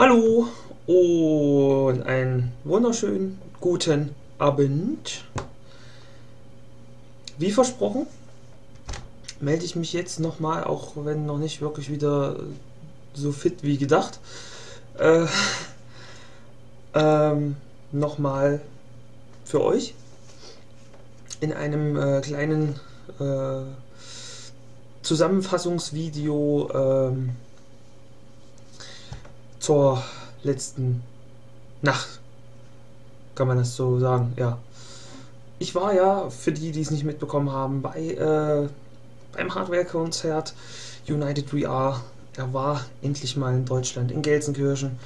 Hallo und einen wunderschönen guten Abend. Wie versprochen, melde ich mich jetzt nochmal, auch wenn noch nicht wirklich wieder so fit wie gedacht. Äh, ähm, nochmal für euch in einem äh, kleinen äh, Zusammenfassungsvideo ähm, zur letzten Nacht. Kann man das so sagen, ja. Ich war ja, für die, die es nicht mitbekommen haben, bei, äh, beim Hardware-Konzert United We Are. Er war endlich mal in Deutschland, in Gelsenkirchen.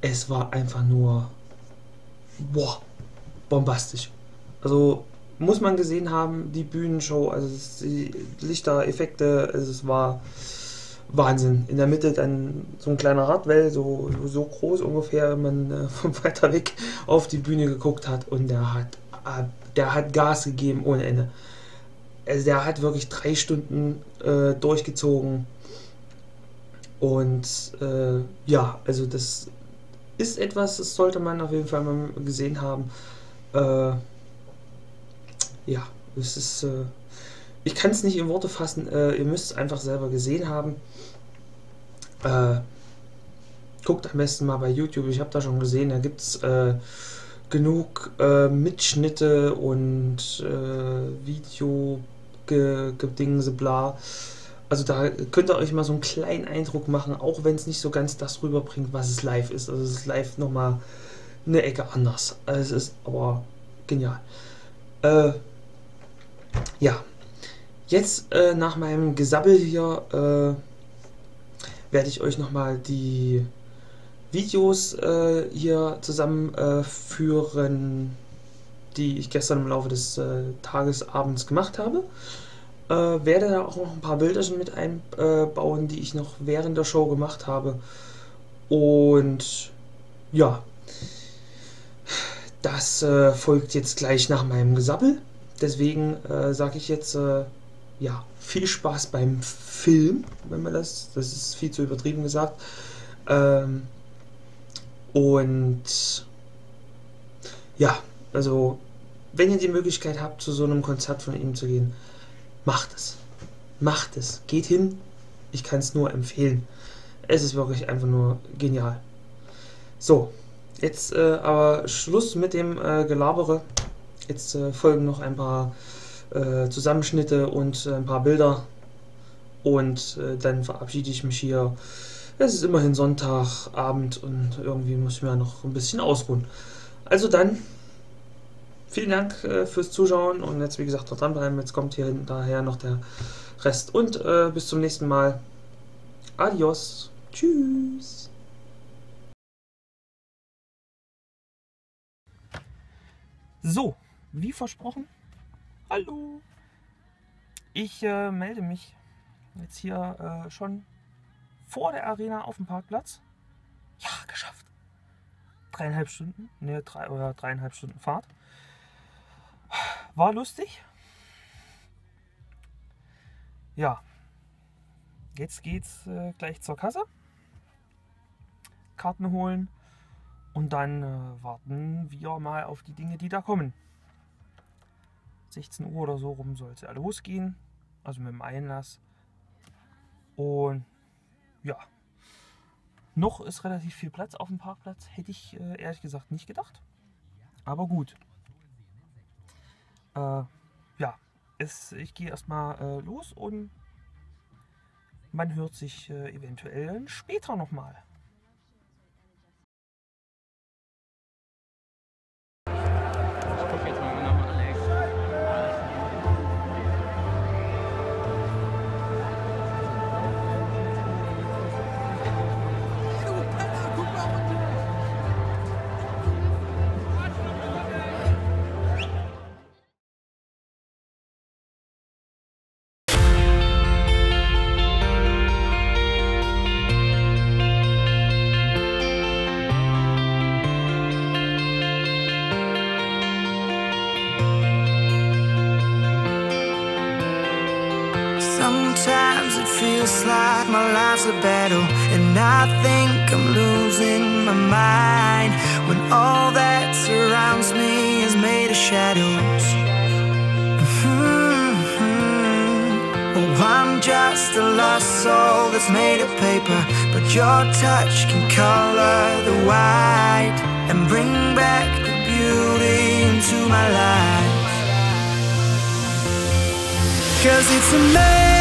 Es war einfach nur, boah, bombastisch. Also muss man gesehen haben, die Bühnenshow, also die Lichter, Effekte, also es war Wahnsinn. In der Mitte dann so ein kleiner Radwell, so, so groß ungefähr, wenn man äh, von weiter weg auf die Bühne geguckt hat und der hat, äh, der hat Gas gegeben ohne Ende. Also der hat wirklich drei Stunden äh, durchgezogen und äh, ja, also das ist etwas, das sollte man auf jeden Fall mal gesehen haben. Äh, ja, es ist. Ich kann es nicht in Worte fassen. Äh, ihr müsst es einfach selber gesehen haben. Äh, guckt am besten mal bei YouTube. Ich habe da schon gesehen, da gibt es äh, genug äh, Mitschnitte und äh, Video gedingse bla. Also da könnt ihr euch mal so einen kleinen Eindruck machen, auch wenn es nicht so ganz das rüberbringt, was es live ist. Also es ist live nochmal eine Ecke anders. Also es ist aber genial. Äh, ja, jetzt äh, nach meinem Gesabbel hier äh, werde ich euch nochmal die Videos äh, hier zusammenführen, die ich gestern im Laufe des äh, Tages abends gemacht habe. Äh, werde da auch noch ein paar Bilderchen mit einbauen, die ich noch während der Show gemacht habe. Und ja, das äh, folgt jetzt gleich nach meinem Gesabbel. Deswegen äh, sage ich jetzt, äh, ja, viel Spaß beim Film, wenn man das, das ist viel zu übertrieben gesagt. Ähm, und ja, also wenn ihr die Möglichkeit habt, zu so einem Konzert von ihm zu gehen, macht es. Macht es. Geht hin. Ich kann es nur empfehlen. Es ist wirklich einfach nur genial. So, jetzt äh, aber Schluss mit dem äh, Gelabere. Jetzt äh, folgen noch ein paar äh, Zusammenschnitte und äh, ein paar Bilder. Und äh, dann verabschiede ich mich hier. Es ist immerhin Sonntagabend und irgendwie muss ich mir noch ein bisschen ausruhen. Also dann, vielen Dank äh, fürs Zuschauen und jetzt wie gesagt noch dranbleiben. Jetzt kommt hier daher noch der Rest und äh, bis zum nächsten Mal. Adios. Tschüss. So, wie versprochen, hallo. Ich äh, melde mich jetzt hier äh, schon vor der Arena auf dem Parkplatz. Ja, geschafft. Dreieinhalb Stunden, ne, drei oder dreieinhalb Stunden Fahrt. War lustig. Ja, jetzt geht's äh, gleich zur Kasse. Karten holen und dann äh, warten wir mal auf die Dinge, die da kommen. 16 Uhr oder so rum soll es ja losgehen. Also mit dem Einlass. Und ja, noch ist relativ viel Platz auf dem Parkplatz. Hätte ich äh, ehrlich gesagt nicht gedacht. Aber gut. Äh, ja, es, ich gehe erstmal äh, los und man hört sich äh, eventuell später nochmal. My life's a battle and I think I'm losing my mind when all that surrounds me is made of shadows. Mm-hmm. Oh, I'm just a lost soul that's made of paper, but your touch can color the white and bring back the beauty into my life. Cause it's a